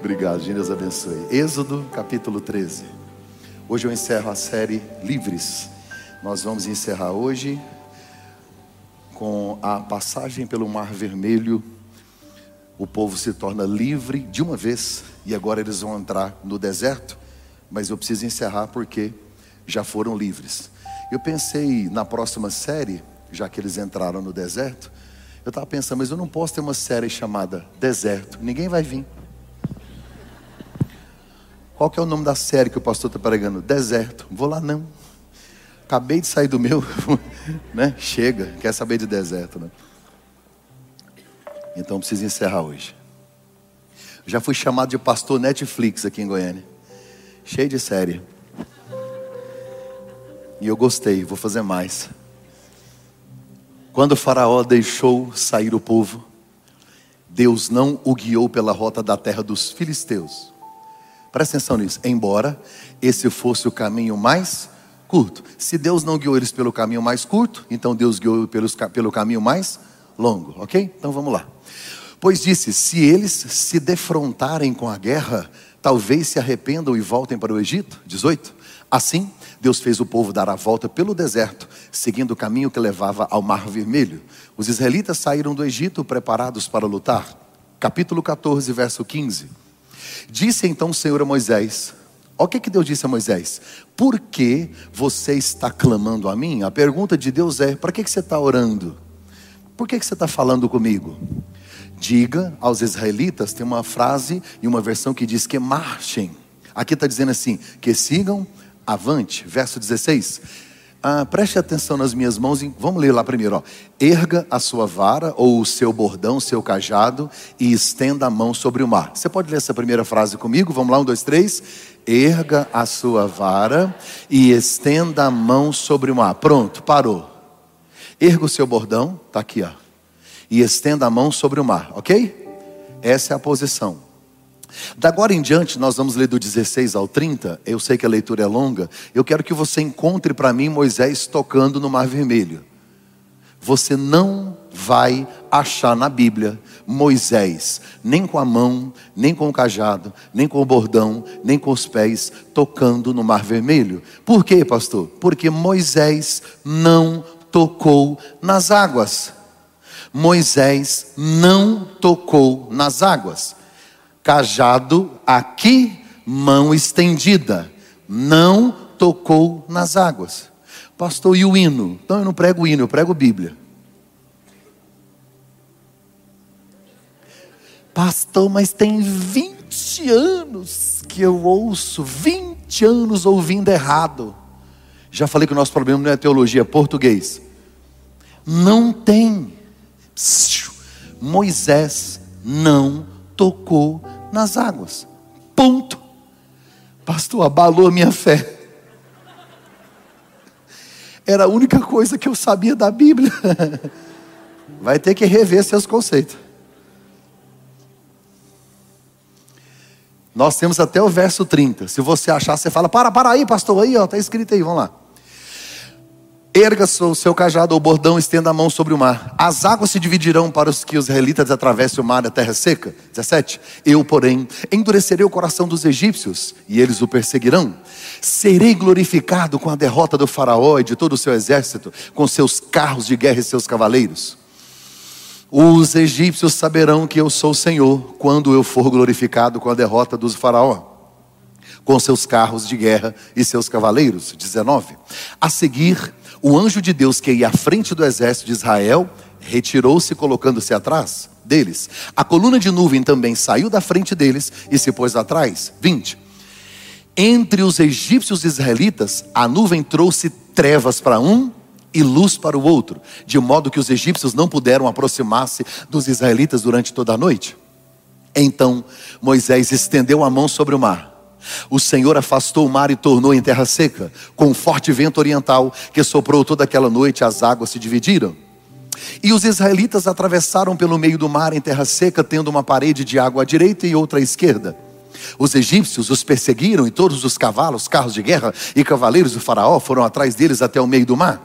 Obrigado, Deus abençoe. Êxodo capítulo 13. Hoje eu encerro a série Livres. Nós vamos encerrar hoje com a passagem pelo Mar Vermelho. O povo se torna livre de uma vez e agora eles vão entrar no deserto. Mas eu preciso encerrar porque já foram livres. Eu pensei na próxima série, já que eles entraram no deserto. Eu estava pensando, mas eu não posso ter uma série chamada Deserto. Ninguém vai vir. Qual que é o nome da série que o pastor está pregando? Deserto. Vou lá não. Acabei de sair do meu, né? Chega, quer saber de deserto, né? Então preciso encerrar hoje. Já fui chamado de pastor Netflix aqui em Goiânia. Cheio de série. E eu gostei, vou fazer mais. Quando o faraó deixou sair o povo, Deus não o guiou pela rota da terra dos filisteus Presta atenção nisso. Embora esse fosse o caminho mais curto. Se Deus não guiou eles pelo caminho mais curto, então Deus guiou pelos, pelo caminho mais longo, ok? Então vamos lá. Pois disse: se eles se defrontarem com a guerra, talvez se arrependam e voltem para o Egito. 18. Assim, Deus fez o povo dar a volta pelo deserto, seguindo o caminho que levava ao Mar Vermelho. Os israelitas saíram do Egito preparados para lutar. Capítulo 14, verso 15. Disse então o Senhor a Moisés: Olha o que, que Deus disse a Moisés: Por que você está clamando a mim? A pergunta de Deus é: Para que, que você está orando? Por que, que você está falando comigo? Diga aos israelitas, tem uma frase e uma versão que diz que marchem. Aqui está dizendo assim: que sigam avante. Verso 16. Ah, preste atenção nas minhas mãos. Vamos ler lá primeiro. Ó. Erga a sua vara ou o seu bordão, o seu cajado e estenda a mão sobre o mar. Você pode ler essa primeira frase comigo? Vamos lá, um, dois, três. Erga a sua vara e estenda a mão sobre o mar. Pronto, parou. Erga o seu bordão, está aqui, ó, e estenda a mão sobre o mar, ok? Essa é a posição. Da agora em diante, nós vamos ler do 16 ao 30. Eu sei que a leitura é longa. Eu quero que você encontre para mim Moisés tocando no Mar Vermelho. Você não vai achar na Bíblia Moisés, nem com a mão, nem com o cajado, nem com o bordão, nem com os pés, tocando no Mar Vermelho. Por quê, pastor? Porque Moisés não tocou nas águas. Moisés não tocou nas águas cajado aqui, mão estendida, não tocou nas águas. Pastor, e o hino? Então eu não prego hino, eu prego Bíblia. Pastor, mas tem 20 anos que eu ouço, 20 anos ouvindo errado. Já falei que o nosso problema não é teologia, é português. Não tem. Moisés não tocou nas águas. Ponto. Pastor, abalou a minha fé. Era a única coisa que eu sabia da Bíblia. Vai ter que rever seus conceitos. Nós temos até o verso 30. Se você achar, você fala: para, para aí, pastor, aí, ó, está escrito aí, vamos lá. Erga o seu cajado ou bordão, estenda a mão sobre o mar. As águas se dividirão para os que os israelitas atravessem o mar da terra seca. 17. Eu, porém, endurecerei o coração dos egípcios e eles o perseguirão. Serei glorificado com a derrota do faraó e de todo o seu exército, com seus carros de guerra e seus cavaleiros. Os egípcios saberão que eu sou o Senhor quando eu for glorificado com a derrota dos faraó com seus carros de guerra e seus cavaleiros. 19. A seguir, o anjo de Deus que ia à frente do exército de Israel retirou-se, colocando-se atrás deles. A coluna de nuvem também saiu da frente deles e se pôs atrás. 20. Entre os egípcios e israelitas, a nuvem trouxe trevas para um e luz para o outro, de modo que os egípcios não puderam aproximar-se dos israelitas durante toda a noite. Então Moisés estendeu a mão sobre o mar o Senhor afastou o mar e tornou em terra seca, com um forte vento oriental que soprou toda aquela noite, as águas se dividiram. E os israelitas atravessaram pelo meio do mar em terra seca, tendo uma parede de água à direita e outra à esquerda. Os egípcios os perseguiram e todos os cavalos, carros de guerra e cavaleiros do faraó foram atrás deles até o meio do mar.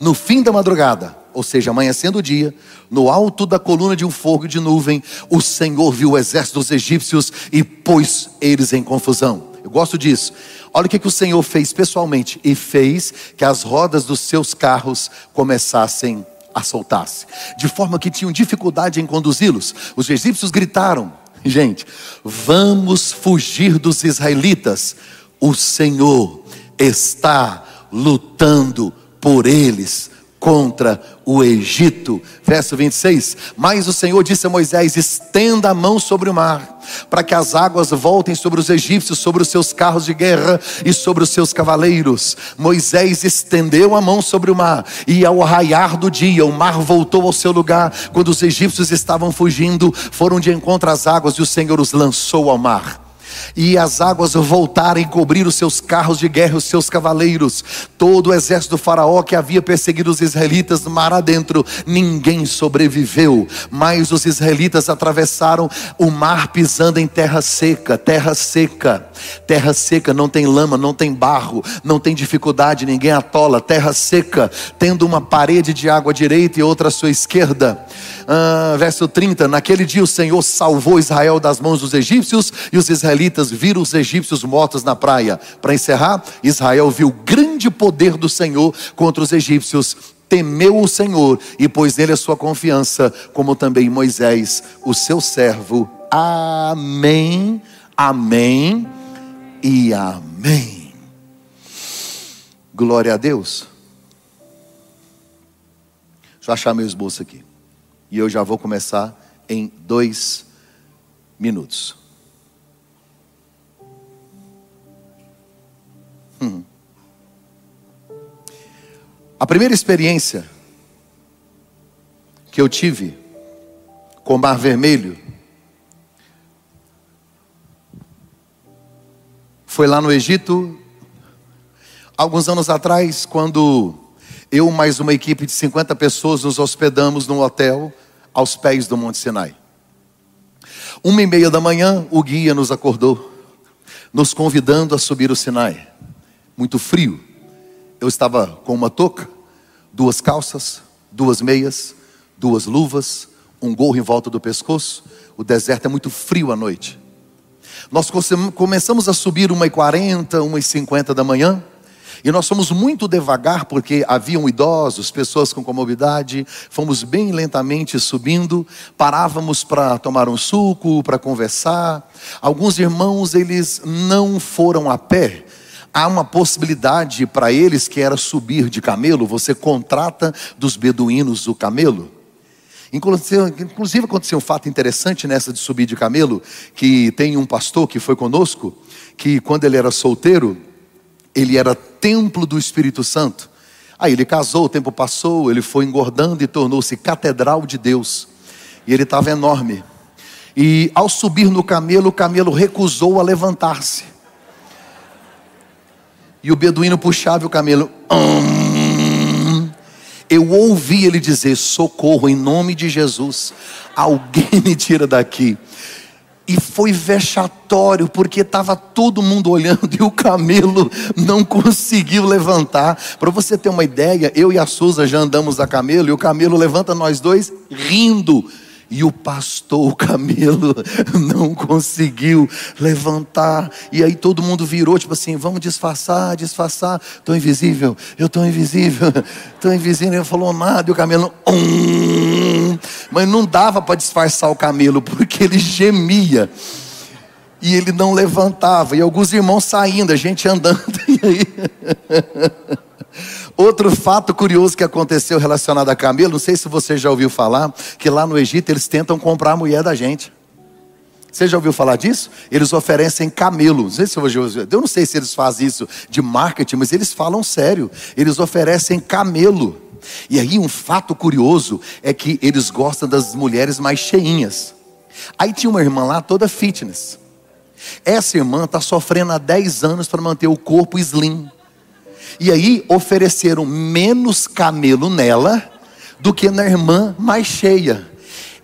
No fim da madrugada, ou seja, amanhecendo o dia, no alto da coluna de um fogo de nuvem, o Senhor viu o exército dos egípcios e pôs eles em confusão. Eu gosto disso. Olha o que, que o Senhor fez pessoalmente, e fez que as rodas dos seus carros começassem a soltar-se, de forma que tinham dificuldade em conduzi-los. Os egípcios gritaram: Gente, vamos fugir dos israelitas. O Senhor está lutando por eles contra o Egito. Verso 26. Mas o Senhor disse a Moisés: estenda a mão sobre o mar, para que as águas voltem sobre os egípcios, sobre os seus carros de guerra e sobre os seus cavaleiros. Moisés estendeu a mão sobre o mar, e ao raiar do dia, o mar voltou ao seu lugar. Quando os egípcios estavam fugindo, foram de encontro às águas, e o Senhor os lançou ao mar e as águas voltaram e cobriram os seus carros de guerra, os seus cavaleiros. Todo o exército do Faraó que havia perseguido os israelitas mar adentro, ninguém sobreviveu. Mas os israelitas atravessaram o mar pisando em terra seca, terra seca. Terra seca não tem lama, não tem barro, não tem dificuldade, ninguém atola. Terra seca, tendo uma parede de água à direita e outra à sua esquerda. Ah, verso 30: Naquele dia o Senhor salvou Israel das mãos dos egípcios e os israelitas viram os egípcios mortos na praia. Para encerrar, Israel viu o grande poder do Senhor contra os egípcios temeu o Senhor e pôs nele a sua confiança, como também Moisés, o seu servo. Amém, amém e amém. Glória a Deus. Deixa eu achar meu esboço aqui. E eu já vou começar em dois minutos. Hum. A primeira experiência que eu tive com o Mar Vermelho Foi lá no Egito, alguns anos atrás, quando eu mais uma equipe de 50 pessoas nos hospedamos num hotel aos pés do Monte Sinai. Uma e meia da manhã, o guia nos acordou, nos convidando a subir o Sinai. Muito frio. Eu estava com uma touca, duas calças, duas meias, duas luvas, um gorro em volta do pescoço. O deserto é muito frio à noite. Nós começamos a subir 1h40, 1h50 da manhã. E nós fomos muito devagar porque haviam idosos, pessoas com comorbidade. Fomos bem lentamente subindo. Parávamos para tomar um suco, para conversar. Alguns irmãos, eles não foram a pé. Há uma possibilidade para eles que era subir de camelo. Você contrata dos beduínos o camelo. Inclusive aconteceu um fato interessante nessa de subir de camelo, que tem um pastor que foi conosco, que quando ele era solteiro, ele era templo do Espírito Santo. Aí ele casou, o tempo passou, ele foi engordando e tornou-se catedral de Deus. E ele estava enorme. E ao subir no camelo, o camelo recusou a levantar-se. E o beduíno puxava o camelo. Hum, eu ouvi ele dizer: socorro, em nome de Jesus, alguém me tira daqui. E foi vexatório, porque estava todo mundo olhando e o camelo não conseguiu levantar. Para você ter uma ideia, eu e a Suza já andamos a camelo e o camelo levanta nós dois rindo e o pastor, o camelo, não conseguiu levantar. E aí todo mundo virou, tipo assim: vamos disfarçar, disfarçar. Estou invisível, eu estou invisível, estou invisível. Ele falou nada, e o camelo, um. Mas não dava para disfarçar o camelo, porque ele gemia. E ele não levantava, e alguns irmãos saindo, a gente andando, e aí. Outro fato curioso que aconteceu relacionado a camelo, não sei se você já ouviu falar, que lá no Egito eles tentam comprar a mulher da gente. Você já ouviu falar disso? Eles oferecem camelo. Não sei se eu, eu não sei se eles fazem isso de marketing, mas eles falam sério. Eles oferecem camelo. E aí um fato curioso é que eles gostam das mulheres mais cheinhas. Aí tinha uma irmã lá toda fitness. Essa irmã está sofrendo há 10 anos para manter o corpo slim. E aí ofereceram menos camelo nela do que na irmã mais cheia.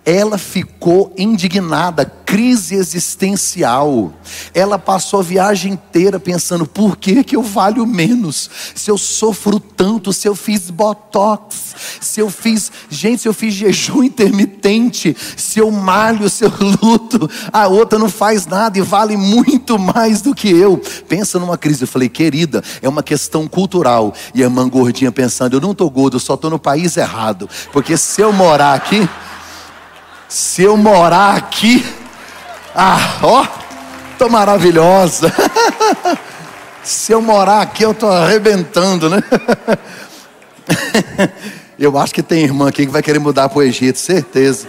Ela ficou indignada, crise existencial. Ela passou a viagem inteira pensando: por que, que eu valho menos? Se eu sofro tanto, se eu fiz botox, se eu fiz, gente, se eu fiz jejum intermitente, se eu malho, se eu luto, a outra não faz nada e vale muito mais do que eu. Pensa numa crise. Eu falei, querida, é uma questão cultural. E a irmã gordinha pensando: eu não estou gordo, só estou no país errado. Porque se eu morar aqui. Se eu morar aqui, ah, ó, tô maravilhosa. Se eu morar aqui, eu tô arrebentando, né? Eu acho que tem irmã aqui que vai querer mudar para o Egito, certeza.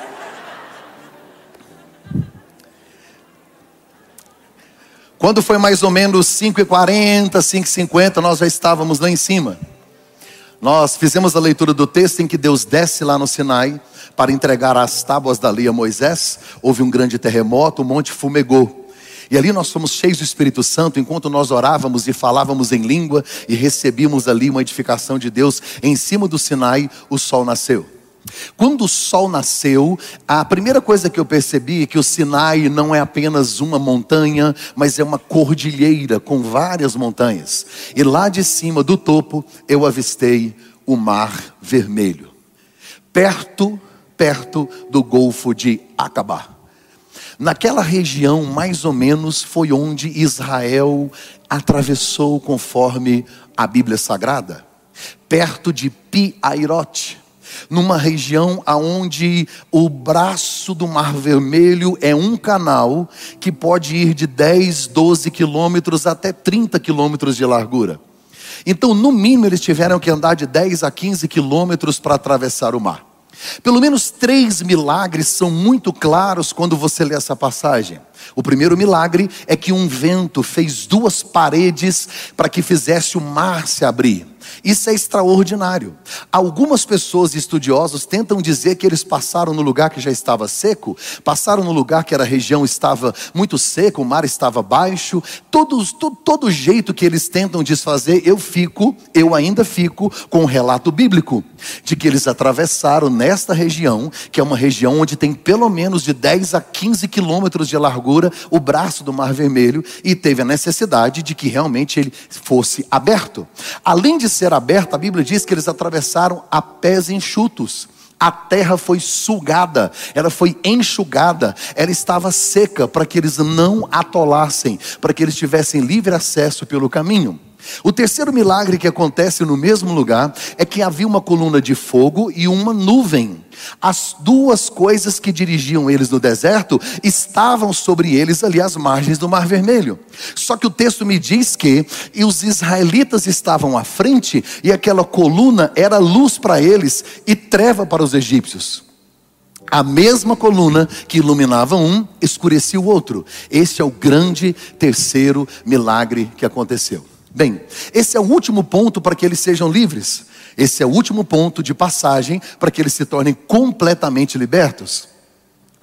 Quando foi mais ou menos 5h40, 5h50, nós já estávamos lá em cima. Nós fizemos a leitura do texto em que Deus desce lá no Sinai para entregar as tábuas da lei a Moisés. Houve um grande terremoto, o monte fumegou. E ali nós fomos cheios do Espírito Santo, enquanto nós orávamos e falávamos em língua e recebíamos ali uma edificação de Deus, em cima do Sinai, o sol nasceu. Quando o sol nasceu, a primeira coisa que eu percebi é que o Sinai não é apenas uma montanha, mas é uma cordilheira com várias montanhas. E lá de cima do topo eu avistei o Mar Vermelho. Perto, perto do Golfo de Acabá. Naquela região, mais ou menos, foi onde Israel atravessou conforme a Bíblia Sagrada, perto de Pi-Airote numa região aonde o braço do Mar Vermelho é um canal que pode ir de 10, 12 quilômetros até 30 quilômetros de largura. Então, no mínimo, eles tiveram que andar de 10 a 15 quilômetros para atravessar o mar. Pelo menos três milagres são muito claros quando você lê essa passagem. O primeiro milagre é que um vento fez duas paredes para que fizesse o mar se abrir. Isso é extraordinário. Algumas pessoas estudiosos tentam dizer que eles passaram no lugar que já estava seco, passaram no lugar que era a região estava muito seca, o mar estava baixo. Todos, todo, todo jeito que eles tentam desfazer, eu fico, eu ainda fico com o um relato bíblico de que eles atravessaram nesta região, que é uma região onde tem pelo menos de 10 a 15 quilômetros de largura, o braço do Mar Vermelho, e teve a necessidade de que realmente ele fosse aberto. Além de ser aberta, a Bíblia diz que eles atravessaram a pés enxutos. A terra foi sugada, ela foi enxugada, ela estava seca para que eles não atolassem, para que eles tivessem livre acesso pelo caminho. O terceiro milagre que acontece no mesmo lugar é que havia uma coluna de fogo e uma nuvem. As duas coisas que dirigiam eles no deserto estavam sobre eles ali às margens do Mar Vermelho. Só que o texto me diz que e os israelitas estavam à frente e aquela coluna era luz para eles e treva para os egípcios. A mesma coluna que iluminava um, escurecia o outro. Esse é o grande terceiro milagre que aconteceu. Bem, esse é o último ponto para que eles sejam livres. Esse é o último ponto de passagem para que eles se tornem completamente libertos.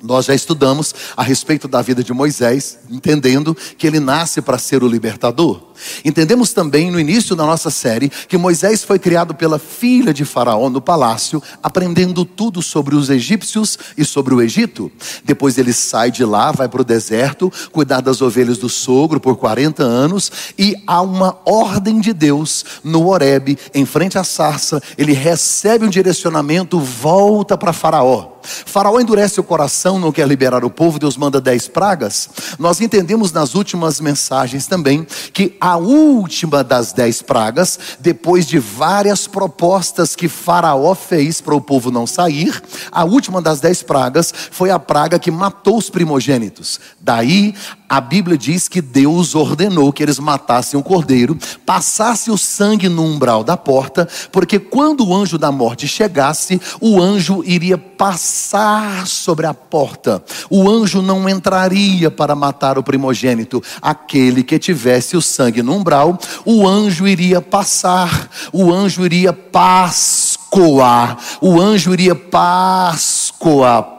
Nós já estudamos a respeito da vida de Moisés, entendendo que ele nasce para ser o libertador. Entendemos também no início da nossa série que Moisés foi criado pela filha de Faraó no palácio, aprendendo tudo sobre os egípcios e sobre o Egito. Depois ele sai de lá, vai para o deserto, cuidar das ovelhas do sogro por 40 anos, e há uma ordem de Deus no Horebe, em frente à sarça. Ele recebe um direcionamento, volta para Faraó. Faraó endurece o coração, não quer liberar o povo, Deus manda dez pragas. Nós entendemos nas últimas mensagens também que a última das dez pragas, depois de várias propostas que Faraó fez para o povo não sair, a última das dez pragas foi a praga que matou os primogênitos. Daí a Bíblia diz que Deus ordenou que eles matassem o cordeiro, passassem o sangue no umbral da porta, porque quando o anjo da morte chegasse, o anjo iria passar sobre a porta. O anjo não entraria para matar o primogênito, aquele que tivesse o sangue no umbral, o anjo iria passar, o anjo iria pascoar, o anjo iria pascoar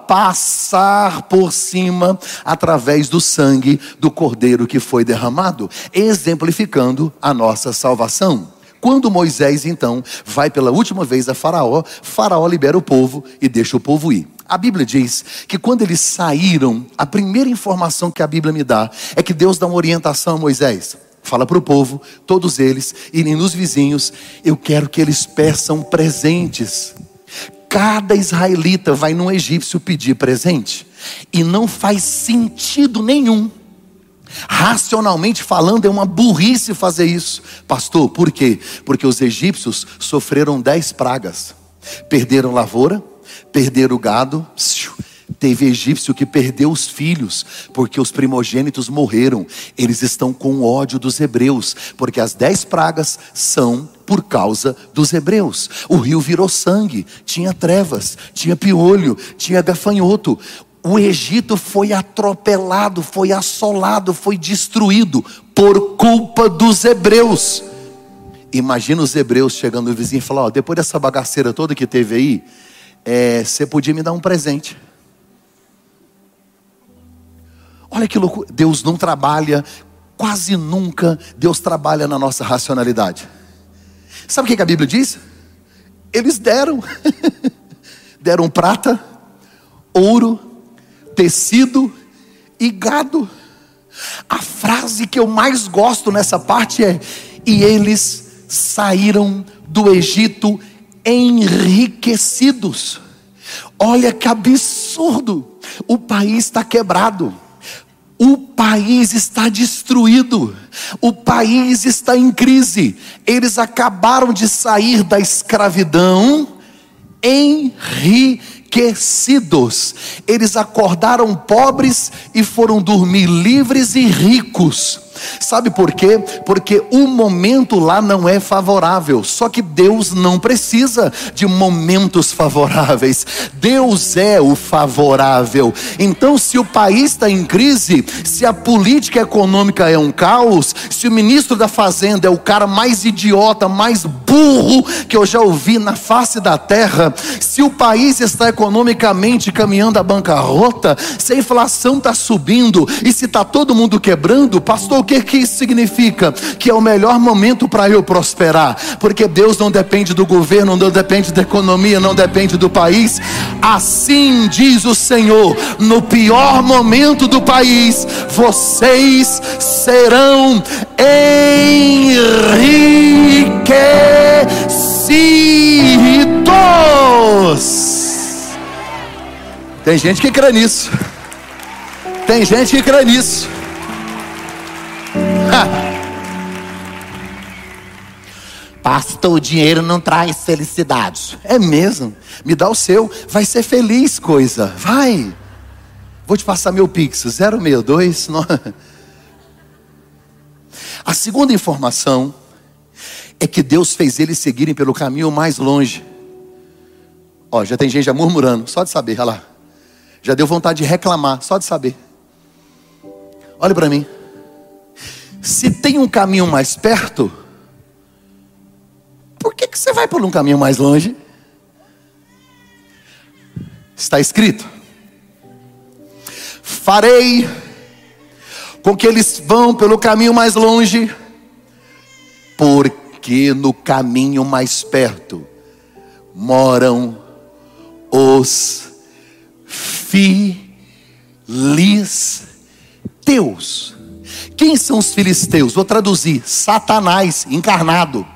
passar por cima através do sangue do cordeiro que foi derramado, exemplificando a nossa salvação. Quando Moisés então vai pela última vez a Faraó, Faraó libera o povo e deixa o povo ir. A Bíblia diz que quando eles saíram, a primeira informação que a Bíblia me dá é que Deus dá uma orientação a Moisés. Fala para o povo, todos eles, irem nos vizinhos, eu quero que eles peçam presentes. Cada israelita vai num egípcio pedir presente, e não faz sentido nenhum. Racionalmente falando, é uma burrice fazer isso. Pastor, por quê? Porque os egípcios sofreram dez pragas, perderam lavoura, perderam gado, teve egípcio que perdeu os filhos, porque os primogênitos morreram. Eles estão com ódio dos hebreus, porque as dez pragas são por causa dos hebreus. O rio virou sangue, tinha trevas, tinha piolho, tinha gafanhoto. O Egito foi atropelado, foi assolado, foi destruído por culpa dos hebreus. Imagina os hebreus chegando no vizinho e falando: depois dessa bagaceira toda que teve aí, é, você podia me dar um presente. Olha que loucura. Deus não trabalha, quase nunca Deus trabalha na nossa racionalidade. Sabe o que a Bíblia diz? Eles deram. deram prata, ouro, tecido e gado. A frase que eu mais gosto nessa parte é: e eles saíram do Egito enriquecidos. Olha que absurdo! O país está quebrado. O país está destruído, o país está em crise. Eles acabaram de sair da escravidão enriquecidos. Eles acordaram pobres e foram dormir livres e ricos. Sabe por quê? Porque o momento lá não é favorável. Só que Deus não precisa de momentos favoráveis. Deus é o favorável. Então, se o país está em crise, se a política econômica é um caos, se o ministro da Fazenda é o cara mais idiota, mais burro que eu já ouvi na face da terra, se o país está economicamente caminhando à bancarrota, se a inflação está subindo e se está todo mundo quebrando, pastor, que, que isso significa? Que é o melhor momento para eu prosperar, porque Deus não depende do governo, não depende da economia, não depende do país. Assim diz o Senhor: no pior momento do país, vocês serão enriquecidos. Tem gente que crê nisso. Tem gente que crê nisso. Pastor, o dinheiro não traz felicidade. É mesmo? Me dá o seu. Vai ser feliz, coisa. Vai. Vou te passar meu pix. 062. A segunda informação é que Deus fez eles seguirem pelo caminho mais longe. Ó, já tem gente já murmurando, só de saber, olha lá. Já deu vontade de reclamar, só de saber. Olha para mim. Se tem um caminho mais perto, por que, que você vai por um caminho mais longe? Está escrito: Farei com que eles vão pelo caminho mais longe, porque no caminho mais perto moram os filisteus. Quem são os filisteus? Vou traduzir: Satanás encarnado.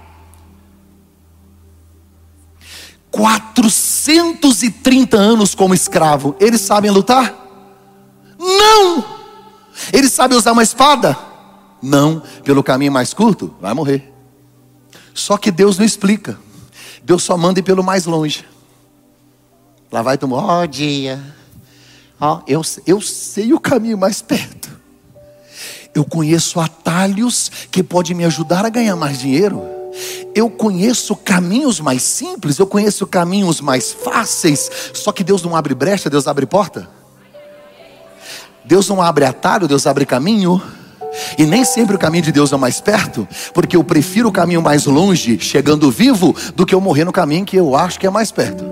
430 anos como escravo. Eles sabem lutar? Não! Eles sabem usar uma espada? Não, pelo caminho mais curto, vai morrer. Só que Deus não explica. Deus só manda ir pelo mais longe. Lá vai tomar, ó oh, dia. Ó, oh, eu, eu sei o caminho mais perto. Eu conheço atalhos que podem me ajudar a ganhar mais dinheiro. Eu conheço caminhos mais simples, eu conheço caminhos mais fáceis. Só que Deus não abre brecha, Deus abre porta. Deus não abre atalho, Deus abre caminho. E nem sempre o caminho de Deus é mais perto, porque eu prefiro o caminho mais longe, chegando vivo, do que eu morrer no caminho que eu acho que é mais perto.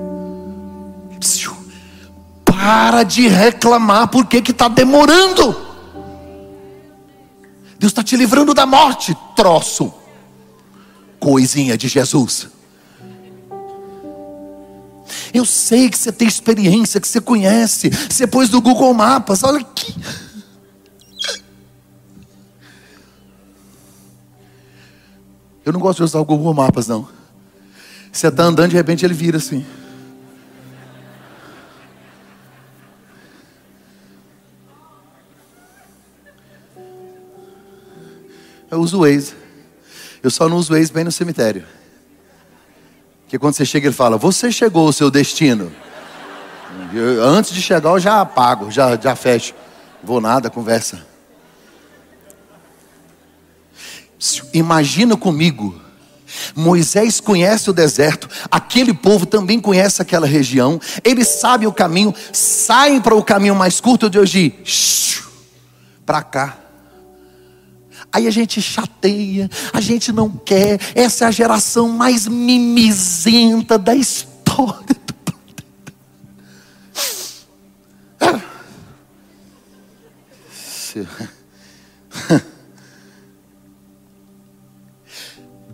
Para de reclamar, porque está demorando. Deus está te livrando da morte, troço. Coisinha de Jesus. Eu sei que você tem experiência, que você conhece. Você pôs do Google Maps. Olha aqui. Eu não gosto de usar o Google Maps, não. Você está andando, de repente ele vira assim. Eu uso o Waze. Eu só não uso o Waze bem no cemitério. Porque quando você chega, ele fala: Você chegou ao seu destino. Eu, antes de chegar, eu já apago, já, já fecho. Vou nada, conversa. Imagina comigo. Moisés conhece o deserto, aquele povo também conhece aquela região, eles sabem o caminho, saem para o caminho mais curto de hoje, para cá. Aí a gente chateia, a gente não quer. Essa é a geração mais mimizenta da história do.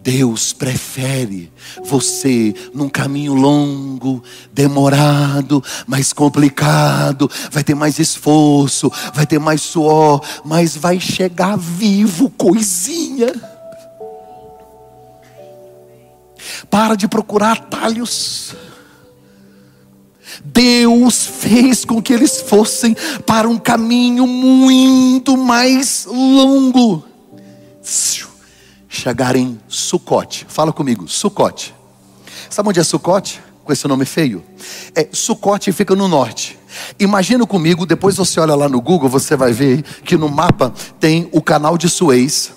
Deus prefere você num caminho longo, demorado, mais complicado, vai ter mais esforço, vai ter mais suor, mas vai chegar vivo, coisinha. Para de procurar atalhos. Deus fez com que eles fossem para um caminho muito mais longo chegar em Sucote. Fala comigo, Sucote. Sabe onde é Sucote? Com esse nome feio? É, Sucote fica no norte. Imagina comigo, depois você olha lá no Google, você vai ver que no mapa tem o canal de Suez.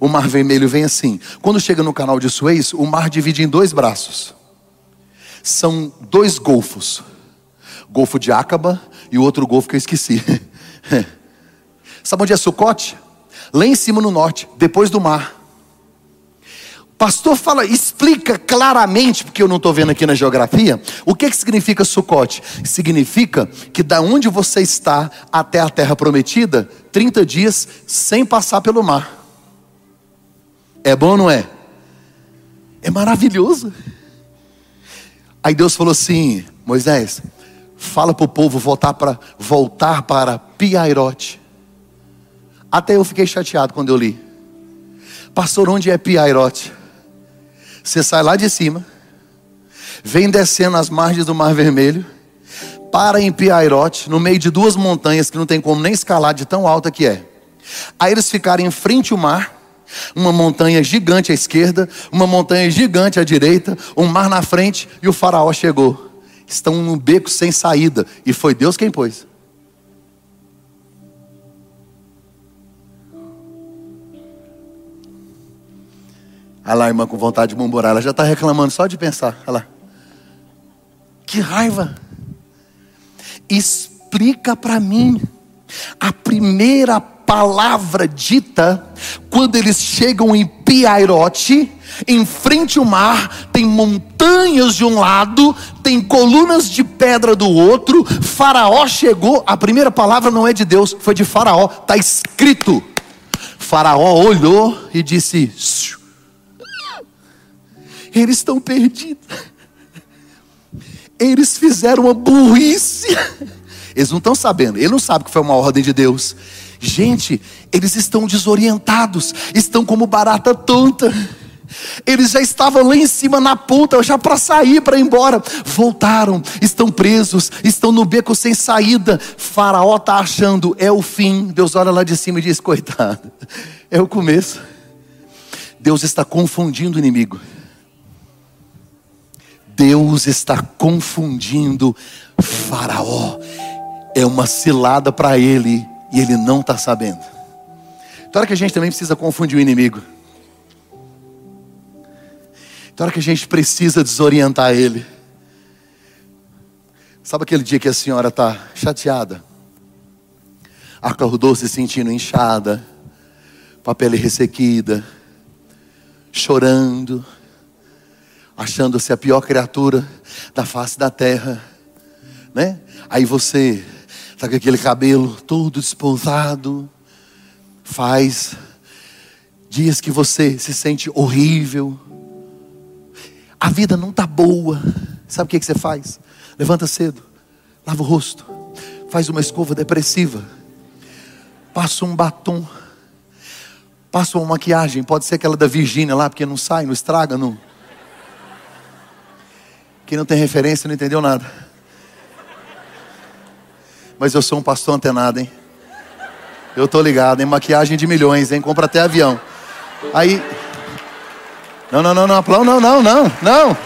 O mar vermelho vem assim. Quando chega no canal de Suez, o mar divide em dois braços. São dois golfos. Golfo de Acaba e o outro golfo que eu esqueci. Sabe onde é Sucote? Lá em cima no norte, depois do mar. Pastor fala, explica claramente, porque eu não estou vendo aqui na geografia, o que, que significa Sucote? Significa que da onde você está até a terra prometida, 30 dias sem passar pelo mar. É bom não é? É maravilhoso. Aí Deus falou assim: Moisés, fala para o povo voltar para voltar para Piairote. Até eu fiquei chateado quando eu li. Pastor, onde é Piairote? Você sai lá de cima, vem descendo as margens do Mar Vermelho, para em Piairote, no meio de duas montanhas que não tem como nem escalar de tão alta que é. Aí eles ficaram em frente ao mar, uma montanha gigante à esquerda, uma montanha gigante à direita, um mar na frente e o faraó chegou. Estão num beco sem saída e foi Deus quem pôs. Olha lá, irmã, com vontade de murmurar. Ela já está reclamando só de pensar. Olha lá. Que raiva. Explica para mim. A primeira palavra dita quando eles chegam em Piairote, em frente ao mar, tem montanhas de um lado, tem colunas de pedra do outro. Faraó chegou, a primeira palavra não é de Deus, foi de Faraó, está escrito. Faraó olhou e disse: eles estão perdidos. Eles fizeram uma burrice. Eles não estão sabendo, ele não sabe que foi uma ordem de Deus. Gente, eles estão desorientados, estão como barata tonta. Eles já estavam lá em cima na ponta, já para sair, para ir embora. Voltaram, estão presos, estão no beco sem saída. Faraó está achando, é o fim. Deus olha lá de cima e diz: coitado, é o começo. Deus está confundindo o inimigo. Deus está confundindo Faraó. É uma cilada para ele e ele não está sabendo. Então, hora que a gente também precisa confundir o inimigo. Então, hora que a gente precisa desorientar ele. Sabe aquele dia que a senhora está chateada? Acordou se sentindo inchada, com a pele ressequida, chorando achando-se a pior criatura da face da terra, né? Aí você tá com aquele cabelo todo espontado, faz dias que você se sente horrível, a vida não tá boa. Sabe o que, que você faz? Levanta cedo, lava o rosto, faz uma escova depressiva, passa um batom, passa uma maquiagem, pode ser aquela da Virgínia lá, porque não sai, não estraga, não. Quem não tem referência não entendeu nada. Mas eu sou um pastor antenado, hein? Eu tô ligado, hein? Maquiagem de milhões, hein? Compra até avião. Aí. Não, não, não, não, aplauso, não, não, não, não.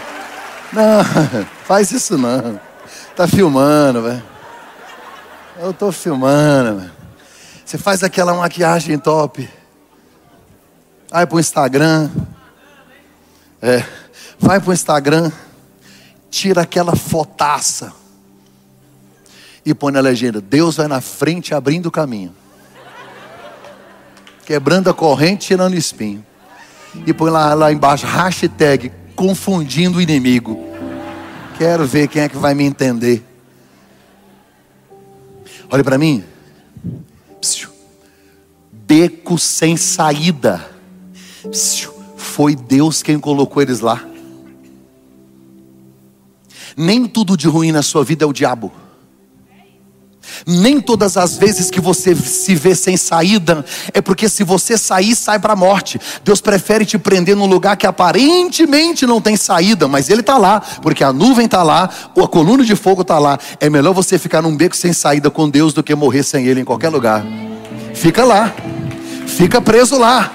Não, faz isso não. Tá filmando, velho. Eu tô filmando, velho. Você faz aquela maquiagem top. Vai pro Instagram. É. Vai pro Instagram. Tira aquela fotaça. E põe na legenda: Deus vai na frente abrindo o caminho. Quebrando a corrente, tirando o espinho. E põe lá, lá embaixo, hashtag confundindo o inimigo. Quero ver quem é que vai me entender. Olha para mim. Beco sem saída. Foi Deus quem colocou eles lá. Nem tudo de ruim na sua vida é o diabo. Nem todas as vezes que você se vê sem saída, é porque se você sair, sai para a morte. Deus prefere te prender num lugar que aparentemente não tem saída, mas Ele está lá, porque a nuvem está lá, a coluna de fogo está lá. É melhor você ficar num beco sem saída com Deus do que morrer sem Ele em qualquer lugar. Fica lá, fica preso lá.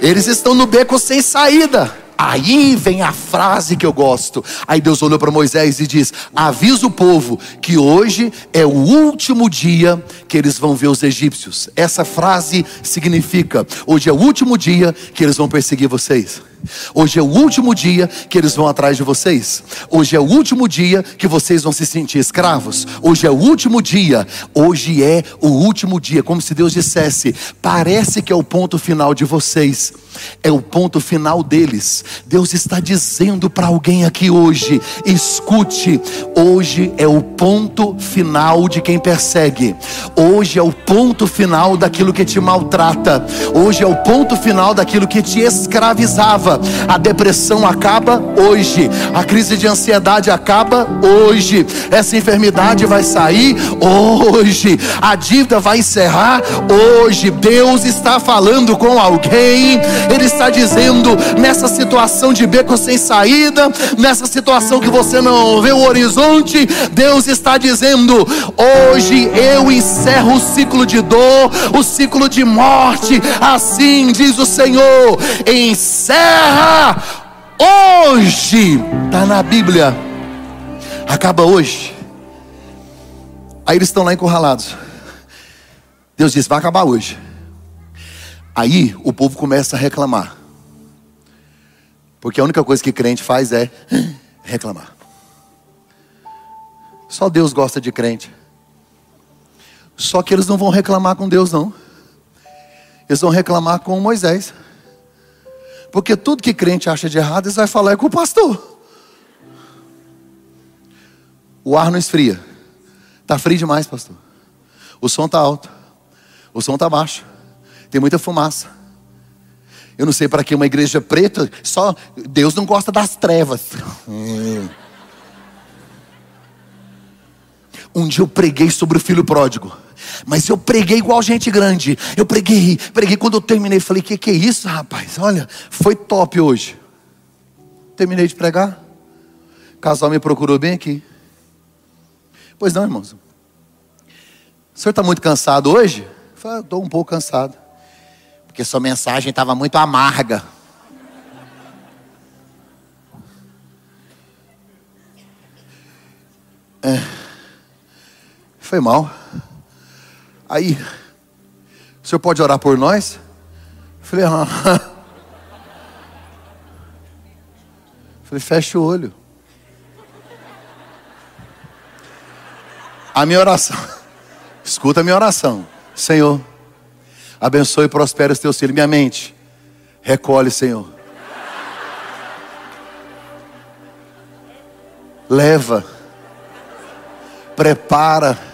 Eles estão no beco sem saída. Aí vem a frase que eu gosto. Aí Deus olhou para Moisés e diz: Avisa o povo que hoje é o último dia que eles vão ver os egípcios. Essa frase significa: hoje é o último dia que eles vão perseguir vocês. Hoje é o último dia que eles vão atrás de vocês. Hoje é o último dia que vocês vão se sentir escravos. Hoje é o último dia. Hoje é o último dia. Como se Deus dissesse: parece que é o ponto final de vocês. É o ponto final deles. Deus está dizendo para alguém aqui hoje: escute, hoje é o ponto final de quem persegue. Hoje é o ponto final daquilo que te maltrata. Hoje é o ponto final daquilo que te escravizava a depressão acaba hoje, a crise de ansiedade acaba hoje, essa enfermidade vai sair hoje, a dívida vai encerrar hoje. Deus está falando com alguém, Ele está dizendo nessa situação de beco sem saída, nessa situação que você não vê o horizonte, Deus está dizendo: hoje eu encerro o ciclo de dor, o ciclo de morte, assim diz o Senhor, encerra terra hoje. Está na Bíblia. Acaba hoje. Aí eles estão lá encurralados. Deus diz: vai acabar hoje. Aí o povo começa a reclamar. Porque a única coisa que crente faz é reclamar. Só Deus gosta de crente. Só que eles não vão reclamar com Deus, não. Eles vão reclamar com Moisés. Porque tudo que crente acha de errado, eles vai falar é com o pastor. O ar não esfria. Está frio demais, pastor. O som está alto. O som está baixo. Tem muita fumaça. Eu não sei para que uma igreja preta, só Deus não gosta das trevas. Um dia eu preguei sobre o filho pródigo. Mas eu preguei igual gente grande. Eu preguei, preguei. Quando eu terminei, falei: Que que é isso, rapaz? Olha, foi top hoje. Terminei de pregar. O casal me procurou bem aqui. Pois não, irmãos. O senhor está muito cansado hoje? Eu estou um pouco cansado. Porque sua mensagem estava muito amarga. É. Foi mal. Aí, o senhor pode orar por nós? Eu falei, ah. falei, fecha o olho. A minha oração, escuta a minha oração. Senhor, abençoe e prospere os teus filhos. Minha mente, recolhe, Senhor. Leva, prepara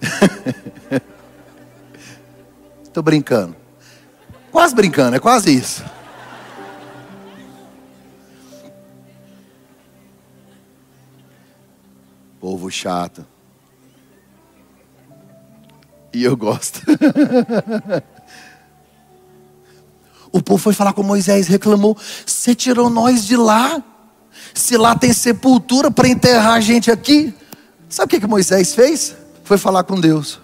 Estou brincando. Quase brincando, é quase isso. Povo chato. E eu gosto. o povo foi falar com Moisés, reclamou: Você tirou nós de lá? Se lá tem sepultura para enterrar a gente aqui. Sabe o que, que Moisés fez? Foi falar com Deus.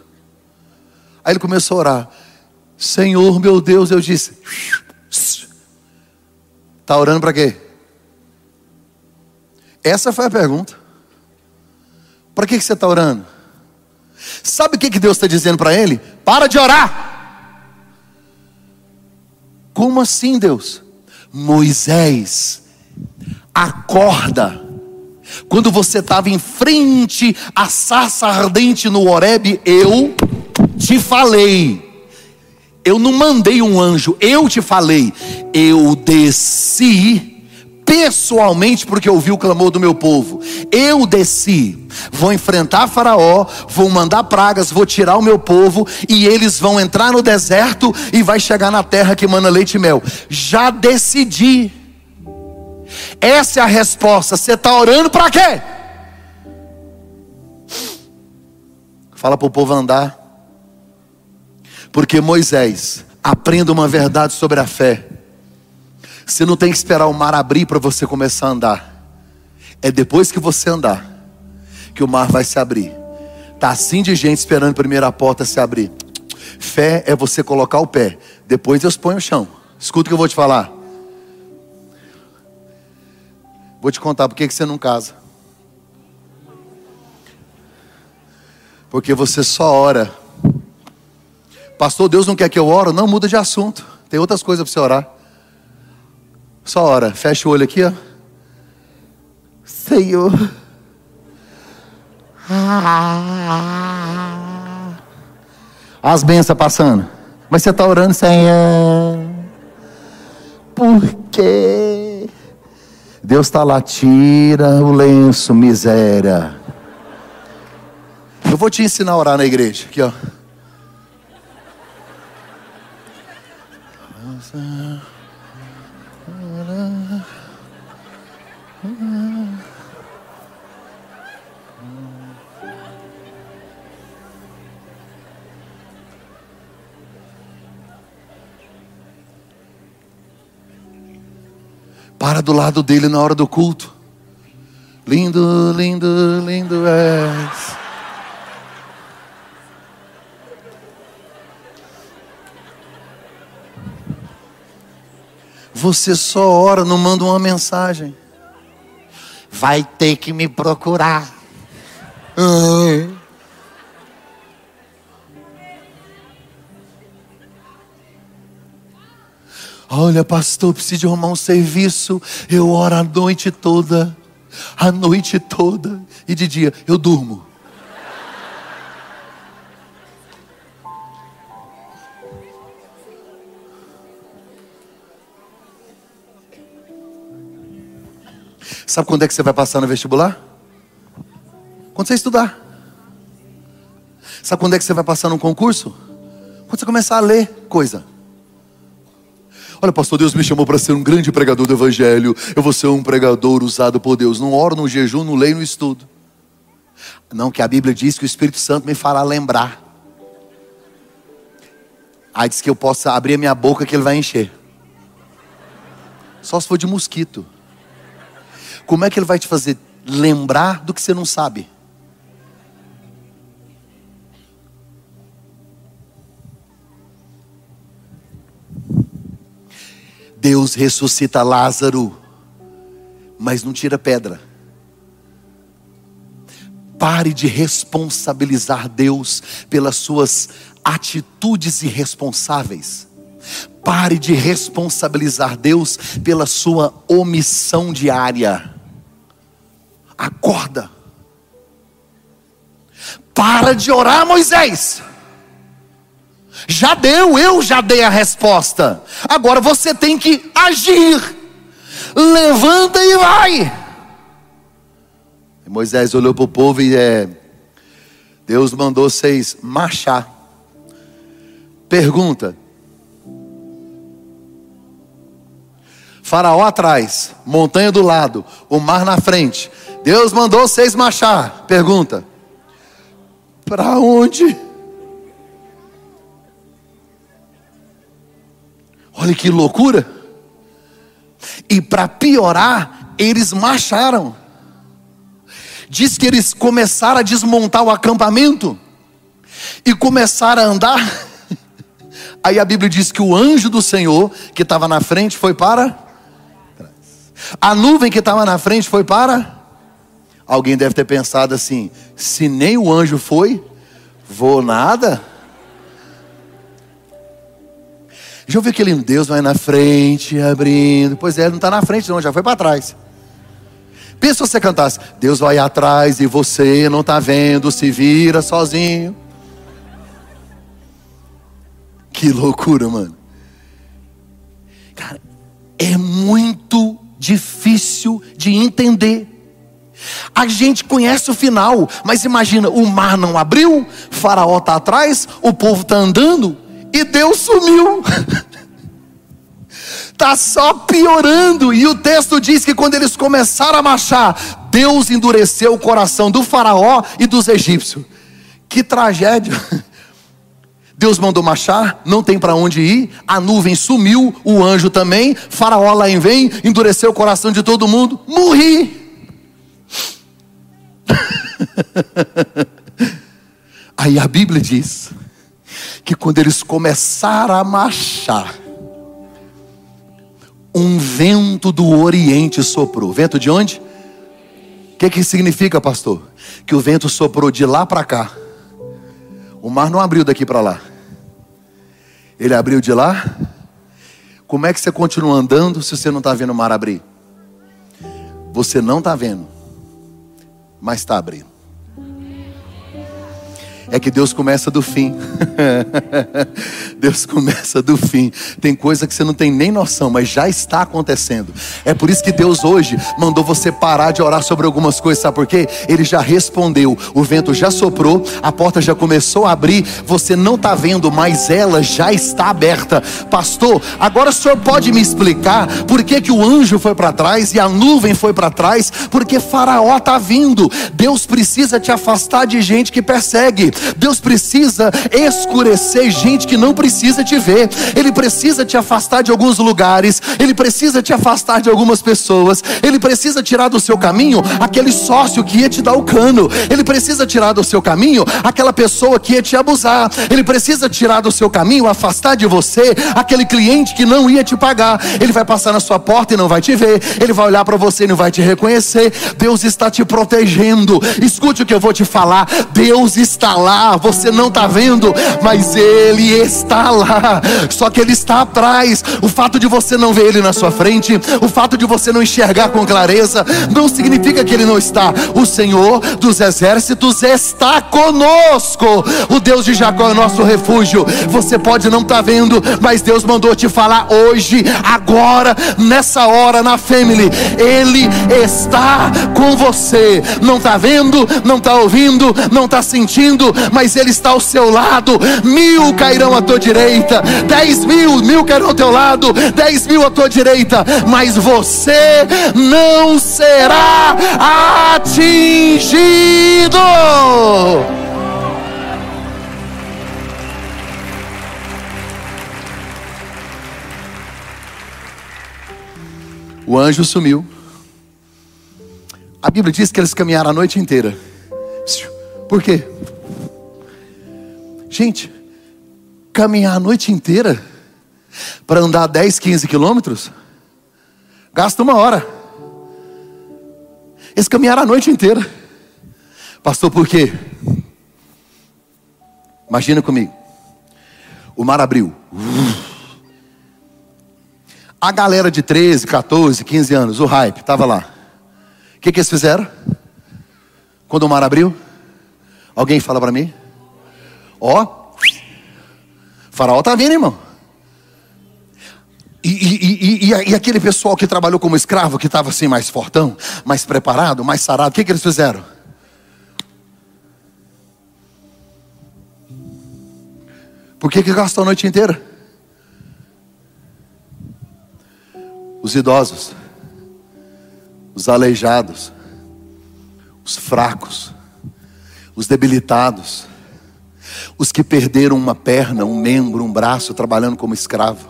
Aí ele começou a orar: Senhor meu Deus, eu disse: Está orando para quê? Essa foi a pergunta. Para que, que você está orando? Sabe o que, que Deus está dizendo para ele? Para de orar. Como assim, Deus? Moisés, acorda. Quando você estava em frente à sarça ardente no Horebe, eu te falei. Eu não mandei um anjo, eu te falei. Eu desci pessoalmente, porque ouvi o clamor do meu povo. Eu desci, vou enfrentar Faraó, vou mandar pragas, vou tirar o meu povo, e eles vão entrar no deserto e vai chegar na terra que manda leite e mel. Já decidi. Essa é a resposta. Você está orando para quê? Fala para o povo andar. Porque Moisés, aprenda uma verdade sobre a fé. Você não tem que esperar o mar abrir para você começar a andar. É depois que você andar que o mar vai se abrir. Tá assim de gente esperando a primeira porta se abrir. Fé é você colocar o pé, depois Deus põe o chão. Escuta o que eu vou te falar. Vou te contar por que você não casa. Porque você só ora. Pastor, Deus não quer que eu ore? Não, muda de assunto. Tem outras coisas para você orar. Só ora, fecha o olho aqui, ó. Senhor. As bênçãos passando. Mas você está orando, Senhor. Por quê? Deus está lá, tira o lenço, miséria. Eu vou te ensinar a orar na igreja. Aqui, ó. Para do lado dele na hora do culto. Lindo, lindo, lindo és. Você só ora, não manda uma mensagem. Vai ter que me procurar. Ah. Olha, pastor, preciso arrumar um serviço. Eu oro a noite toda, a noite toda, e de dia eu durmo. Sabe quando é que você vai passar no vestibular? Quando você estudar. Sabe quando é que você vai passar num concurso? Quando você começar a ler coisa. Olha, pastor, Deus me chamou para ser um grande pregador do Evangelho. Eu vou ser um pregador usado por Deus. Não oro, no jejum, não leio, não estudo. Não, que a Bíblia diz que o Espírito Santo me fará lembrar. Aí diz que eu possa abrir a minha boca que ele vai encher. Só se for de mosquito. Como é que ele vai te fazer lembrar do que você não sabe? Deus ressuscita Lázaro, mas não tira pedra. Pare de responsabilizar Deus pelas suas atitudes irresponsáveis. Pare de responsabilizar Deus pela sua omissão diária. Acorda. Para de orar, Moisés. Já deu, eu já dei a resposta. Agora você tem que agir. Levanta e vai. Moisés olhou para o povo e é, Deus mandou vocês marchar. Pergunta: Faraó atrás, montanha do lado, o mar na frente. Deus mandou vocês marchar. Pergunta: para onde? Olha que loucura. E para piorar, eles marcharam. Diz que eles começaram a desmontar o acampamento e começaram a andar. Aí a Bíblia diz que o anjo do Senhor que estava na frente foi para a nuvem que estava na frente foi para Alguém deve ter pensado assim: se nem o anjo foi, vou nada. Já ouviu aquele Deus vai na frente, abrindo. Pois é, não está na frente, não, já foi para trás. Pensa se você cantasse: Deus vai atrás e você não está vendo, se vira sozinho. Que loucura, mano. Cara, é muito difícil de entender. A gente conhece o final, mas imagina: o mar não abriu, Faraó está atrás, o povo está andando e Deus sumiu. Está só piorando, e o texto diz que quando eles começaram a marchar, Deus endureceu o coração do Faraó e dos egípcios. Que tragédia! Deus mandou marchar, não tem para onde ir, a nuvem sumiu, o anjo também, Faraó lá em vem, endureceu o coração de todo mundo, morri. Aí a Bíblia diz que quando eles começaram a marchar, um vento do Oriente soprou. Vento de onde? O que, que significa, pastor? Que o vento soprou de lá para cá. O mar não abriu daqui para lá. Ele abriu de lá. Como é que você continua andando se você não está vendo o mar abrir? Você não está vendo mas está abrindo. É que Deus começa do fim. Deus começa do fim. Tem coisa que você não tem nem noção, mas já está acontecendo. É por isso que Deus hoje mandou você parar de orar sobre algumas coisas, sabe por quê? Ele já respondeu, o vento já soprou, a porta já começou a abrir, você não está vendo, mas ela já está aberta. Pastor, agora o senhor pode me explicar por que, que o anjo foi para trás e a nuvem foi para trás? Porque Faraó está vindo. Deus precisa te afastar de gente que persegue. Deus precisa escurecer gente que não precisa te ver. Ele precisa te afastar de alguns lugares. Ele precisa te afastar de algumas pessoas. Ele precisa tirar do seu caminho aquele sócio que ia te dar o cano. Ele precisa tirar do seu caminho aquela pessoa que ia te abusar. Ele precisa tirar do seu caminho, afastar de você aquele cliente que não ia te pagar. Ele vai passar na sua porta e não vai te ver. Ele vai olhar para você e não vai te reconhecer. Deus está te protegendo. Escute o que eu vou te falar. Deus está lá lá, você não está vendo, mas Ele está lá. Só que Ele está atrás. O fato de você não ver Ele na sua frente, o fato de você não enxergar com clareza, não significa que Ele não está. O Senhor dos exércitos está conosco. O Deus de Jacó é nosso refúgio. Você pode não estar tá vendo, mas Deus mandou te falar hoje, agora, nessa hora, na family. Ele está com você. Não está vendo, não está ouvindo, não está sentindo, mas Ele está ao seu lado. Mil cairão à tua direita, dez mil, mil cairão ao teu lado, dez mil à tua direita, mas você não será atingido. O anjo sumiu. A Bíblia diz que eles caminharam a noite inteira. Por quê? Gente, caminhar a noite inteira para andar 10, 15 quilômetros, gasta uma hora. Eles caminharam a noite inteira. Pastor, por quê? Imagina comigo. O mar abriu. A galera de 13, 14, 15 anos, o hype, estava lá. O que, que eles fizeram? Quando o mar abriu? Alguém fala para mim? Ó, faraó tá vindo, irmão. E, e, e, e, aquele pessoal que trabalhou como escravo, que estava assim mais fortão, mais preparado, mais sarado, o que, que eles fizeram? Por que, que gastou a noite inteira? Os idosos, os aleijados, os fracos, os debilitados, os que perderam uma perna, um membro, um braço trabalhando como escravo,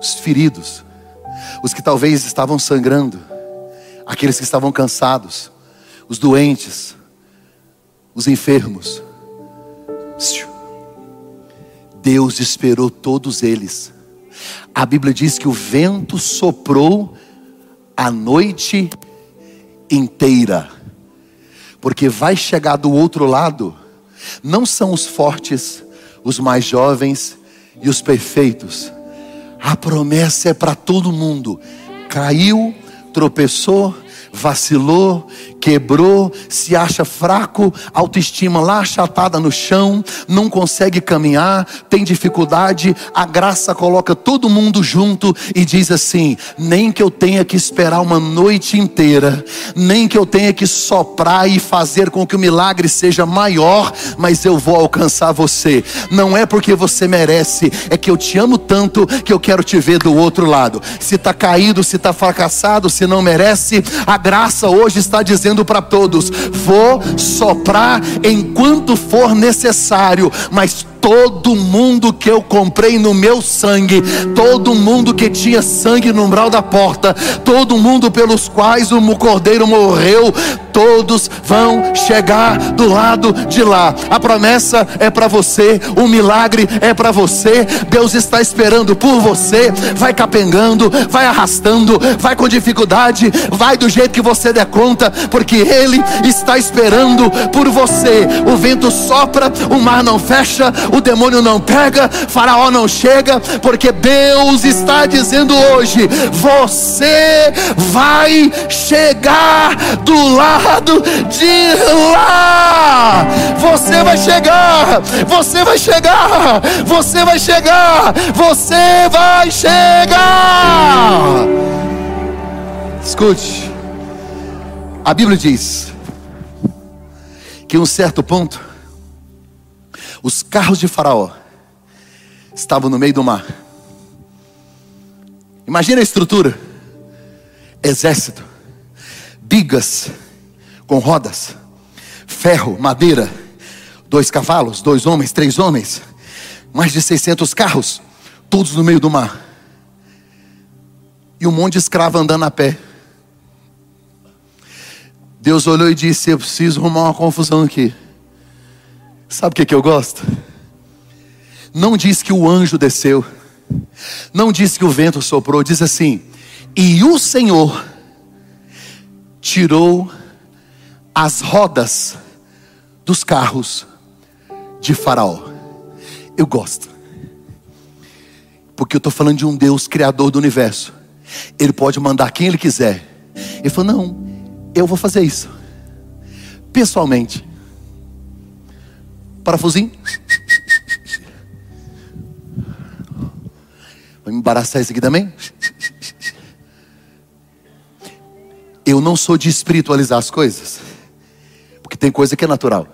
os feridos, os que talvez estavam sangrando, aqueles que estavam cansados, os doentes, os enfermos. Deus esperou todos eles. A Bíblia diz que o vento soprou a noite inteira, porque vai chegar do outro lado, não são os fortes, os mais jovens e os perfeitos, a promessa é para todo mundo. Caiu, tropeçou, vacilou, quebrou, se acha fraco, autoestima lá achatada no chão, não consegue caminhar, tem dificuldade, a graça coloca todo mundo junto e diz assim: nem que eu tenha que esperar uma noite inteira, nem que eu tenha que soprar e fazer com que o milagre seja maior, mas eu vou alcançar você. Não é porque você merece, é que eu te amo tanto que eu quero te ver do outro lado. Se está caído, se está fracassado, se não merece, a graça hoje está dizendo dizendo para todos: vou soprar enquanto for necessário, mas todo mundo que eu comprei no meu sangue, todo mundo que tinha sangue no umbral da porta, todo mundo pelos quais o cordeiro morreu, todos vão chegar do lado de lá. A promessa é para você, o milagre é para você. Deus está esperando por você. Vai capengando, vai arrastando, vai com dificuldade, vai do jeito que você der conta, porque Ele está esperando por você. O vento sopra, o mar não fecha, o demônio não pega, Faraó não chega, porque Deus está dizendo hoje: você vai chegar do lado de lá. Você vai chegar, você vai chegar, você vai chegar, você vai chegar. Escute, a Bíblia diz que um certo ponto, os carros de Faraó estavam no meio do mar. Imagina a estrutura: exército, bigas com rodas, ferro, madeira, dois cavalos, dois homens, três homens, mais de 600 carros, todos no meio do mar. E um monte de escravo andando a pé. Deus olhou e disse: Eu preciso arrumar uma confusão aqui. Sabe o que, que eu gosto? Não diz que o anjo desceu, não diz que o vento soprou, diz assim: e o Senhor tirou as rodas dos carros de Faraó. Eu gosto, porque eu estou falando de um Deus criador do universo. Ele pode mandar quem ele quiser. Ele falou: não, eu vou fazer isso pessoalmente parafusinho. Vai me embaraçar isso aqui também? Eu não sou de espiritualizar as coisas, porque tem coisa que é natural.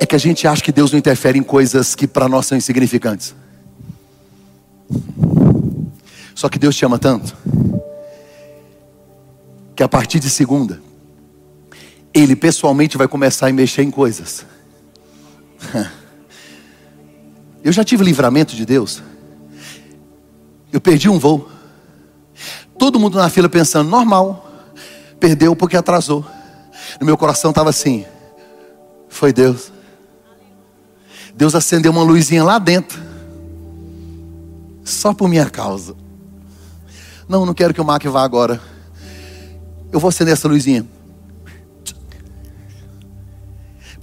É que a gente acha que Deus não interfere em coisas que para nós são insignificantes. Só que Deus te ama tanto, que a partir de segunda, ele pessoalmente vai começar a mexer em coisas. Eu já tive livramento de Deus. Eu perdi um voo. Todo mundo na fila pensando, normal. Perdeu porque atrasou. No meu coração estava assim: foi Deus. Deus acendeu uma luzinha lá dentro. Só por minha causa. Não, não quero que o Mac vá agora. Eu vou acender essa luzinha.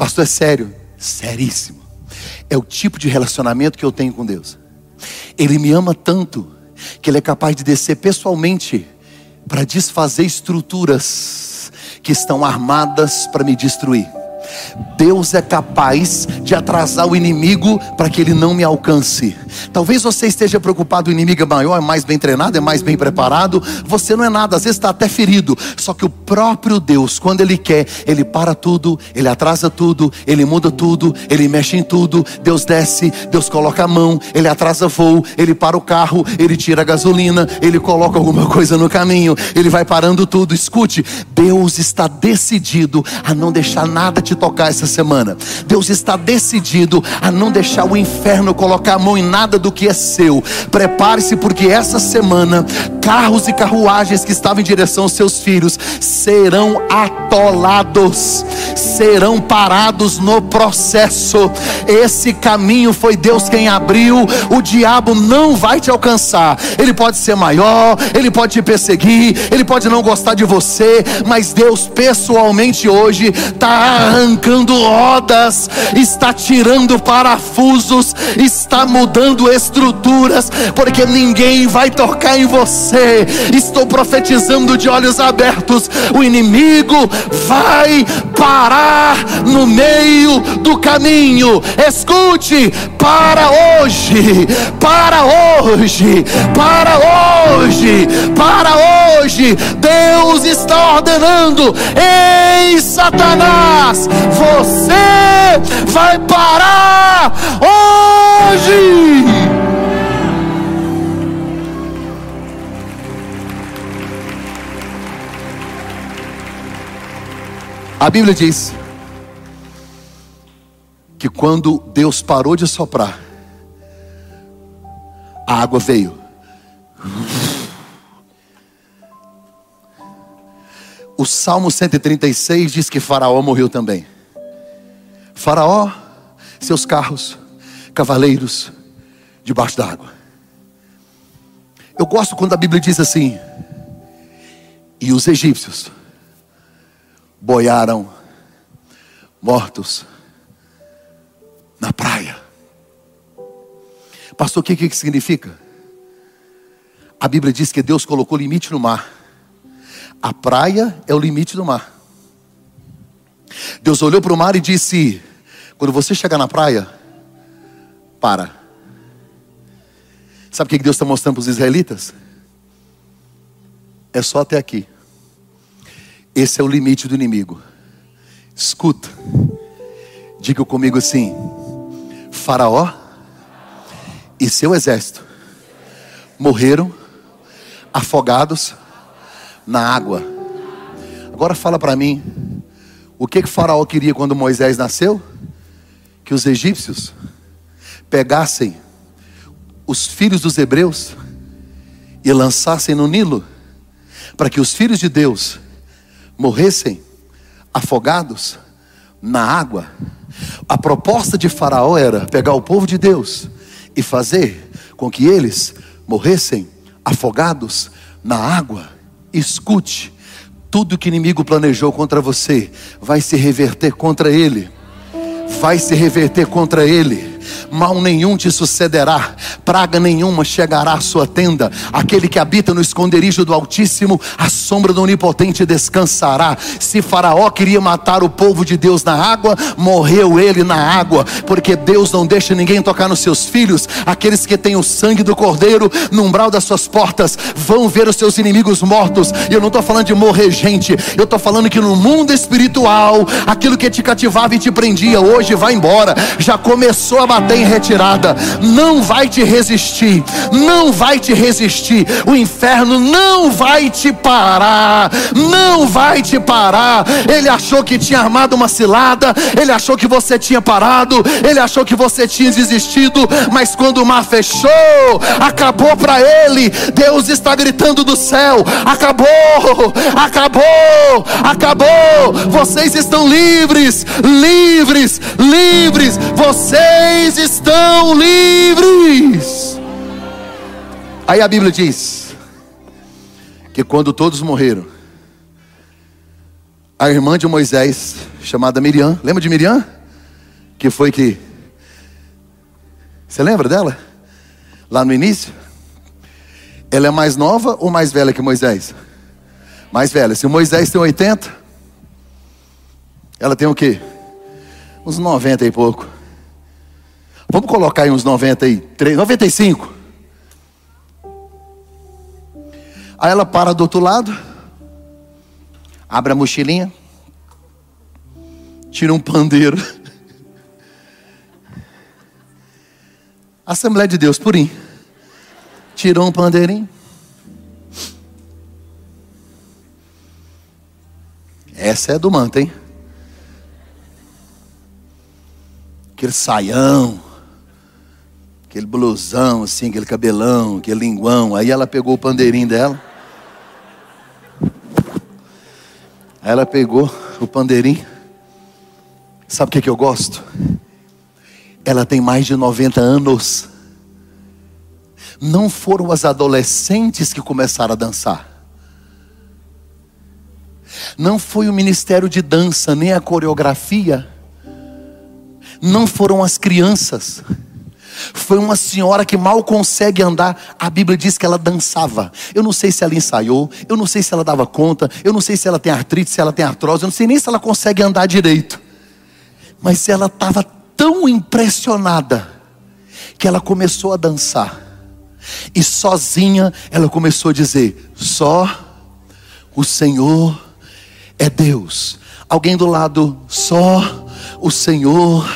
Pastor, é sério? Seríssimo. É o tipo de relacionamento que eu tenho com Deus. Ele me ama tanto que Ele é capaz de descer pessoalmente para desfazer estruturas que estão armadas para me destruir. Deus é capaz de atrasar o inimigo para que ele não me alcance. Talvez você esteja preocupado, o inimigo é maior, é mais bem treinado, é mais bem preparado. Você não é nada, às vezes está até ferido. Só que o próprio Deus, quando Ele quer, Ele para tudo, Ele atrasa tudo, Ele muda tudo, Ele mexe em tudo. Deus desce, Deus coloca a mão, Ele atrasa voo, Ele para o carro, Ele tira a gasolina, Ele coloca alguma coisa no caminho, Ele vai parando tudo. Escute, Deus está decidido a não deixar nada te tocar essa semana. Deus está decidido a não deixar o inferno colocar a mão em nada do que é seu. Prepare-se, porque essa semana, carros e carruagens que estavam em direção aos seus filhos serão atolados, serão parados no processo. Esse caminho foi Deus quem abriu, o diabo não vai te alcançar. Ele pode ser maior, ele pode te perseguir, ele pode não gostar de você, mas Deus pessoalmente hoje está arrancando rodas, está tirando parafusos, está mudando estruturas, porque ninguém vai tocar em você. Estou profetizando de olhos abertos: o inimigo vai parar no meio do caminho. Escute, para hoje, para hoje, para hoje, para hoje. Deus está ordenando: ei, Satanás, você vai parar hoje. A Bíblia diz que quando Deus parou de soprar, a água veio. O Salmo 136 diz que Faraó morreu também. Faraó, seus carros, cavaleiros, debaixo d'água. Eu gosto quando a Bíblia diz assim: e os egípcios boiaram mortos na praia. Pastor, o que, que significa? A Bíblia diz que Deus colocou limite no mar. A praia é o limite do mar. Deus olhou para o mar e disse: Quando você chegar na praia, para. Sabe o que Deus está mostrando para os israelitas? É só até aqui. Esse é o limite do inimigo. Escuta. Diga comigo assim: Faraó e seu exército morreram afogados na água. Agora fala para mim, o que que Faraó queria quando Moisés nasceu? Que os egípcios pegassem os filhos dos hebreus e lançassem no Nilo, para que os filhos de Deus morressem afogados na água. A proposta de Faraó era pegar o povo de Deus e fazer com que eles morressem afogados na água. Escute, tudo que o inimigo planejou contra você vai se reverter contra ele. Vai se reverter contra ele mal nenhum te sucederá, praga nenhuma chegará à sua tenda. Aquele que habita no esconderijo do Altíssimo, a sombra do Onipotente descansará. Se Faraó queria matar o povo de Deus na água, morreu ele na água, porque Deus não deixa ninguém tocar nos seus filhos. Aqueles que têm o sangue do Cordeiro no umbral das suas portas vão ver os seus inimigos mortos. E eu não estou falando de morrer gente, eu estou falando que no mundo espiritual, aquilo que te cativava e te prendia, hoje vai embora. Já começou a bater em retirada, não vai te resistir, não vai te resistir. O inferno não vai te parar, não vai te parar. Ele achou que tinha armado uma cilada, ele achou que você tinha parado, ele achou que você tinha desistido, mas quando o mar fechou, acabou para ele. Deus está gritando do céu: acabou, acabou, acabou. Vocês estão livres, livres, livres. Vocês estão estão livres. Aí a Bíblia diz que quando todos morreram, a irmã de Moisés, chamada Miriam, lembra de Miriam? Que foi que. Você lembra dela? Lá no início? Ela é mais nova ou mais velha que Moisés? Mais velha. Se Moisés tem 80, ela tem o quê? Uns 90 e pouco. Vamos colocar aí uns 93, 95. Aí ela para do outro lado, abre a mochilinha, tira um pandeiro. Assembleia de Deus, purim. Tirou um pandeirinho. Essa é do manto, hein? Aquele saião, aquele blusão, assim, aquele cabelão, aquele linguão. Aí ela pegou o pandeirinho dela. Aí ela pegou o pandeirinho. Sabe o que, que eu gosto? Ela tem mais de 90 anos. Não foram as adolescentes que começaram a dançar. Não foi o ministério de dança, nem a coreografia. Não foram as crianças. Foi uma senhora que mal consegue andar. A Bíblia diz que ela dançava. Eu não sei se ela ensaiou, eu não sei se ela dava conta, eu não sei se ela tem artrite, se ela tem artrose, eu não sei nem se ela consegue andar direito. Mas ela estava tão impressionada que ela começou a dançar. E sozinha ela começou a dizer: Só o Senhor é Deus. Alguém do lado, só o Senhor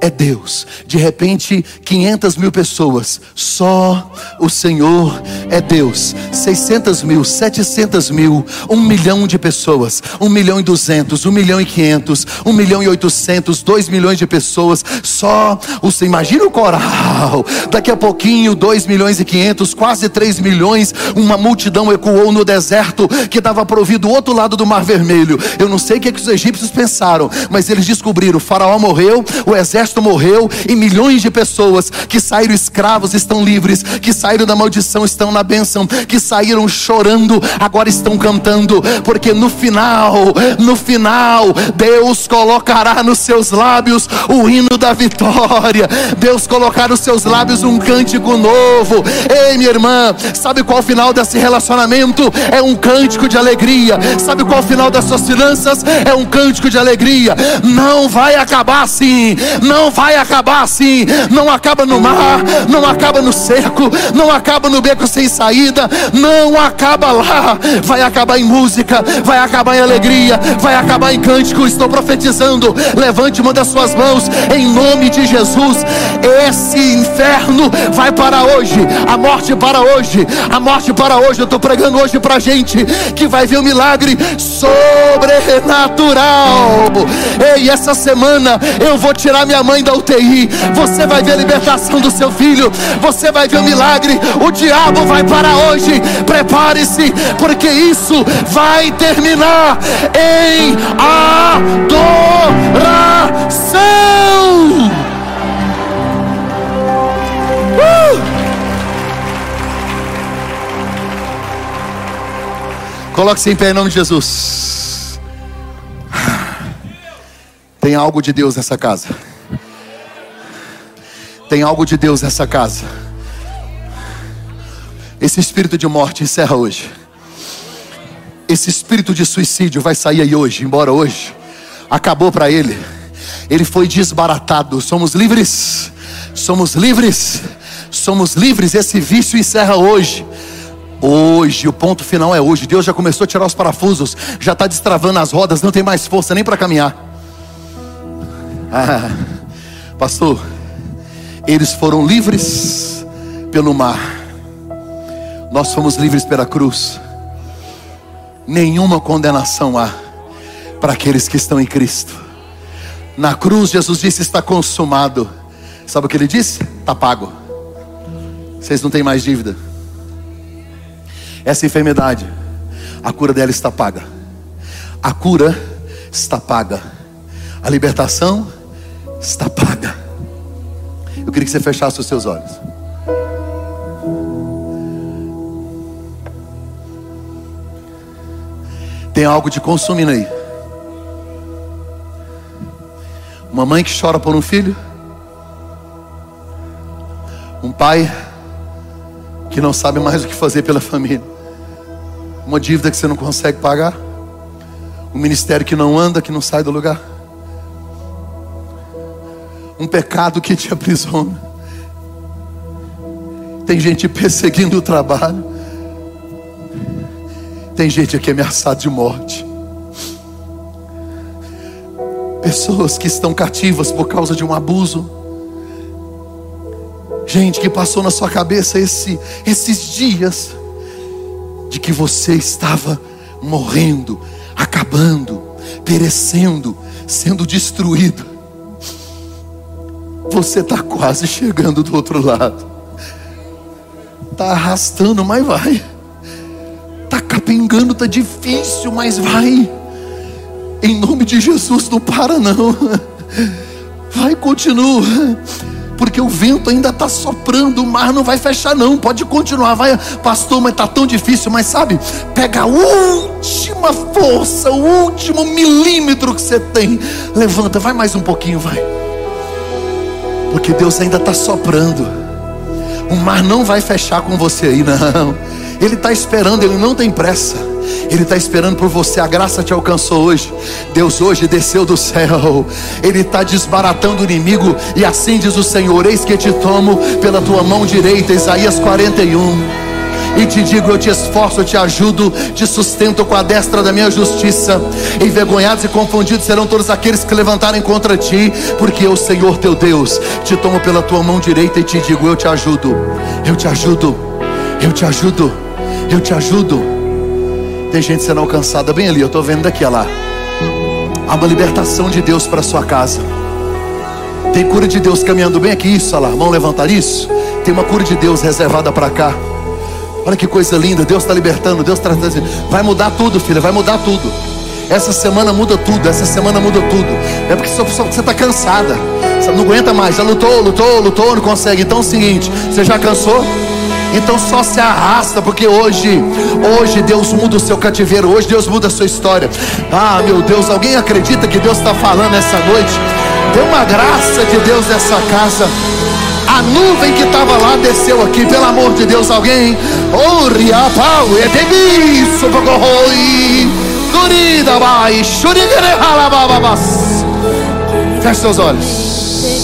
é Deus. De repente, 500 mil pessoas, só o Senhor é Deus. 600 mil, 700 mil, 1 milhão de pessoas, 1 milhão e 200, 1 milhão e 500, 1 milhão e 800, 2 milhões de pessoas, só o Senhor. Imagina o coral, daqui a pouquinho, 2 milhões e 500, quase 3 milhões, uma multidão ecoou no deserto que para ouvir do outro lado do Mar Vermelho. Eu não sei o que, é que os egípcios pensaram, mas eles descobriram: o Faraó morreu, o exército morreu, e milhões de pessoas que saíram escravos estão livres, que saíram da maldição estão na bênção, que saíram chorando, agora estão cantando, porque no final, no final, Deus colocará nos seus lábios o hino da vitória, Deus colocará nos seus lábios um cântico novo. Ei, minha irmã, sabe qual o final desse relacionamento? É um cântico de alegria. Sabe qual o final das suas finanças? É um cântico de alegria. Não vai acabar assim, não vai acabar assim, não acaba no mar, não acaba no cerco, não acaba no beco sem saída, não acaba lá, vai acabar em música, vai acabar em alegria, vai acabar em cântico. Estou profetizando. Levante uma das suas mãos em nome de Jesus. Esse inferno vai para hoje, a morte para hoje, a morte para hoje. Eu estou pregando hoje para gente que vai ver um milagre sobrenatural. Ei, essa semana eu vou tirar minha mãe da UTI. Você vai ver a libertação do seu filho. Você vai ver o milagre. O diabo vai para hoje. Prepare-se, porque isso vai terminar em adoração. Uh! Coloque-se em pé em nome de Jesus. Tem algo de Deus nessa casa. Tem algo de Deus nessa casa. Esse espírito de morte encerra hoje. Esse espírito de suicídio vai sair aí hoje, embora hoje. Acabou para ele. Ele foi desbaratado. Somos livres. Somos livres. Somos livres. Esse vício encerra hoje. Hoje, o ponto final é hoje. Deus já começou a tirar os parafusos, já está destravando as rodas, não tem mais força nem para caminhar. Ah, pastor, eles foram livres pelo mar, nós fomos livres pela cruz. Nenhuma condenação há para aqueles que estão em Cristo. Na cruz, Jesus disse: Está consumado. Sabe o que ele disse? Está pago. Vocês não têm mais dívida. Essa enfermidade, a cura dela está paga. A cura está paga. A libertação está paga. Eu queria que você fechasse os seus olhos. Tem algo de consumindo aí. Uma mãe que chora por um filho. Um pai que não sabe mais o que fazer pela família. Uma dívida que você não consegue pagar. Um ministério que não anda, que não sai do lugar. Um pecado que te aprisiona. Tem gente perseguindo o trabalho. Tem gente aqui ameaçada de morte. Pessoas que estão cativas por causa de um abuso. Gente que passou na sua cabeça esse, esses dias de que você estava morrendo, acabando, perecendo, sendo destruído. Você está quase chegando do outro lado. Está arrastando, mas vai. Está capengando, está difícil, mas vai. Em nome de Jesus, não para não. Vai, continua. Porque o vento ainda está soprando, o mar não vai fechar, não. Pode continuar, vai, pastor, mas está tão difícil. Mas sabe, pega a última força, o último milímetro que você tem. Levanta, vai mais um pouquinho, vai. Porque Deus ainda está soprando. O mar não vai fechar com você aí, não. Ele está esperando, ele não tem pressa. Ele está esperando por você. A graça te alcançou hoje. Deus hoje desceu do céu. Ele está desbaratando o inimigo. E assim diz o Senhor: Eis que te tomo pela tua mão direita. Isaías 41 e te digo: eu te esforço, eu te ajudo, te sustento com a destra da minha justiça. Envergonhados e confundidos serão todos aqueles que levantarem contra ti, porque eu, Senhor teu Deus, te tomo pela tua mão direita e te digo: eu te ajudo, eu te ajudo, eu te ajudo, eu te ajudo. Tem gente sendo alcançada bem ali, eu estou vendo daqui, olha lá. Há uma libertação de Deus para sua casa. Tem cura de Deus caminhando bem aqui, isso, olha lá. Mão levantar isso. Tem uma cura de Deus reservada para cá. Olha que coisa linda, Deus está libertando, Deus está trazendo. Vai mudar tudo, filha, vai mudar tudo. Essa semana muda tudo, essa semana muda tudo. É porque só, você está cansada, você não aguenta mais, já lutou, lutou, lutou, não consegue. Então é o seguinte: você já cansou? Então só se arrasta, porque hoje, hoje Deus muda o seu cativeiro, hoje Deus muda a sua história. Ah, meu Deus, alguém acredita que Deus está falando essa noite? Tem uma graça de Deus nessa casa. A nuvem que estava lá desceu aqui, pelo amor de Deus, alguém. Oh, riapau, etebiso, bocorroi, durida, vai, Feche seus olhos.